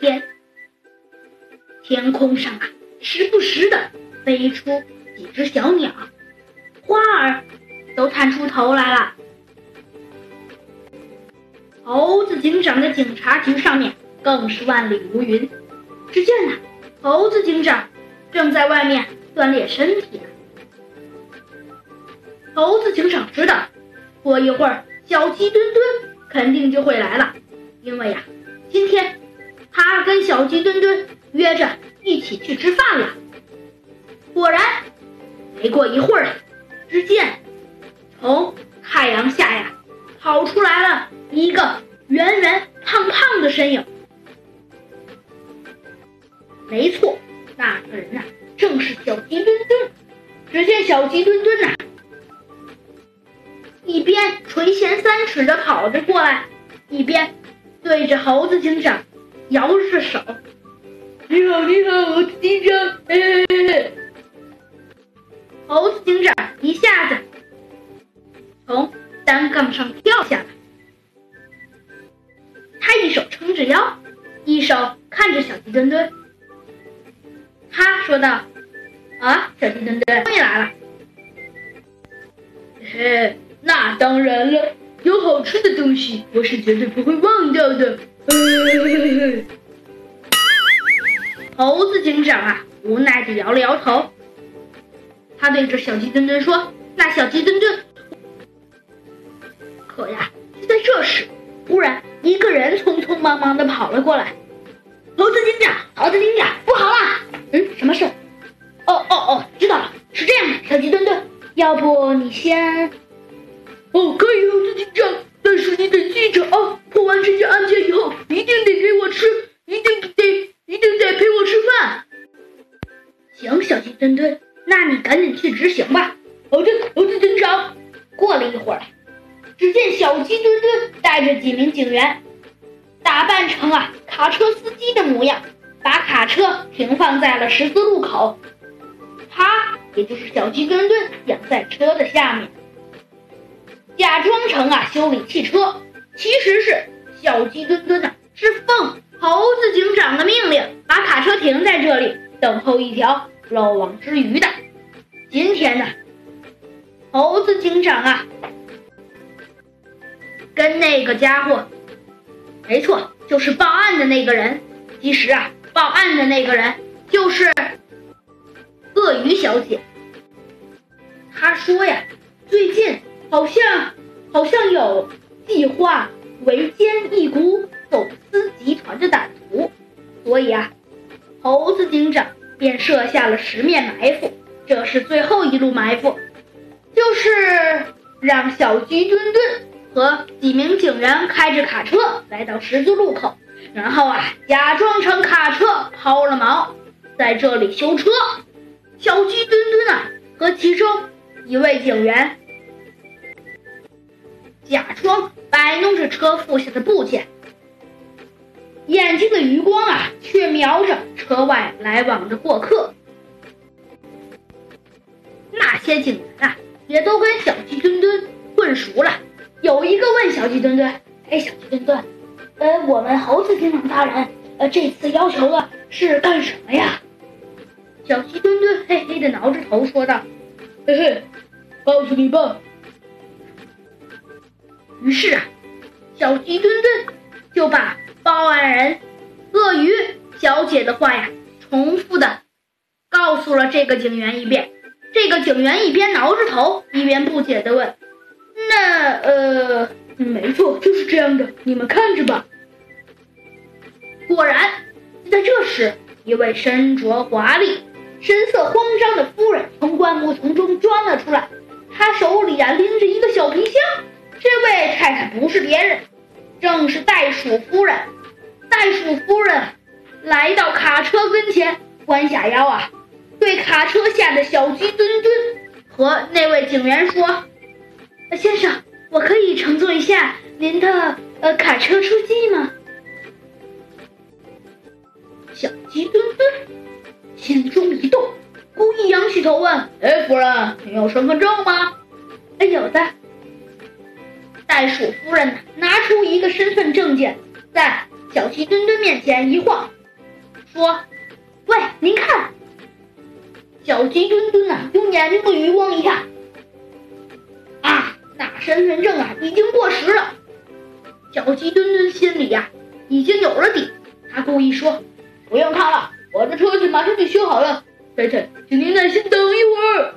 天。天空上啊，时不时的飞出几只小鸟，花儿都探出头来了。猴子警长的警察局上面更是万里无云。只见呢，猴子警长正在外面锻炼身体。猴子警长知道，过一会儿小鸡墩墩肯定就会来了，因为呀，今天他跟小鸡墩墩约着一起去吃饭了。果然，没过一会儿，只见从太阳下呀跑出来了一个圆圆胖胖的身影。没错，那个人呐，正是小鸡墩墩。只见小鸡墩墩呐，一边垂涎三尺的跑着过来，一边对着猴子警长摇着手：“你好，你好，猴子警长！”嘿嘿嘿。猴子警长一下子从单杠上跳下来，他一手撑着腰，一手看着小鸡墩墩。他说道：“啊，小鸡墩墩，终于来了。嘿，那当然了，有好吃的东西，我是绝对不会忘掉的。”猴子警长啊，无奈的摇了摇头。他对着小鸡墩墩说：“那小鸡墩墩。”可呀，就在这时，忽然一个人匆匆忙忙的跑了过来。猴子警长，猴子警长，不好了！嗯，什么事？哦哦哦，知道了，是这样的，小鸡墩墩，要不你先……哦，可以，猴子警长，但是你得记着啊，破完这件案件以后，一一会儿，只见小鸡墩墩带着几名警员，打扮成啊卡车司机的模样。把卡车停放在了十字路口，他也就是小鸡墩墩养在车的下面，假装成啊修理汽车，其实是小鸡墩墩呢是奉猴子警长的命令把卡车停在这里等候一条漏网之鱼的。今天呢，猴子警长啊跟那个家伙，没错，就是报案的那个人，其实啊。报案的那个人就是鳄鱼小姐。她说呀，最近好像好像有计划围歼一股走私集团的歹徒，所以啊，猴子警长便设下了十面埋伏。这是最后一路埋伏，就是让小鸡墩墩和几名警员开着卡车来到十字路口。然后啊，假装成卡车抛了锚，在这里修车。小鸡墩墩啊和其中一位警员假装摆弄着车副下的部件，眼睛的余光啊却瞄着车外来往的过客。那些警员啊也都跟小鸡墩墩混熟了。小鸡墩墩：“哎，小鸡墩墩。”呃，我们猴子警长大人，呃，这次要求的是干什么呀？小鸡墩墩嘿嘿的挠着头说道：“嘿嘿，告诉你吧。”于是啊，小鸡墩墩就把报案人鳄鱼小姐的话呀，重复的告诉了这个警员一遍。这个警员一边挠着头，一边不解的问：“那呃？”没错，就是这样的。你们看着吧。果然，就在这时，一位身着华丽、神色慌张的夫人从灌木丛中钻了出来。她手里啊拎着一个小皮箱。这位太太不是别人，正是袋鼠夫人。袋鼠夫人来到卡车跟前，弯下腰啊，对卡车下的小鸡墩墩和那位警员说：“先生。”我可以乘坐一下您的呃卡车出击吗？小鸡墩墩心中一动，故意仰起头问：“哎，夫人，你有身份证吗？”“哎，有的。”袋鼠夫人拿出一个身份证件，在小鸡墩墩面前一晃，说：“喂，您看。”小鸡墩墩呐，用眼睛的余光一看，身份证啊已经过时了。小鸡墩墩心里呀已经有了底，他故意说：“不用看了，我的车子马上就修好了。”太太，请您耐心等一会儿。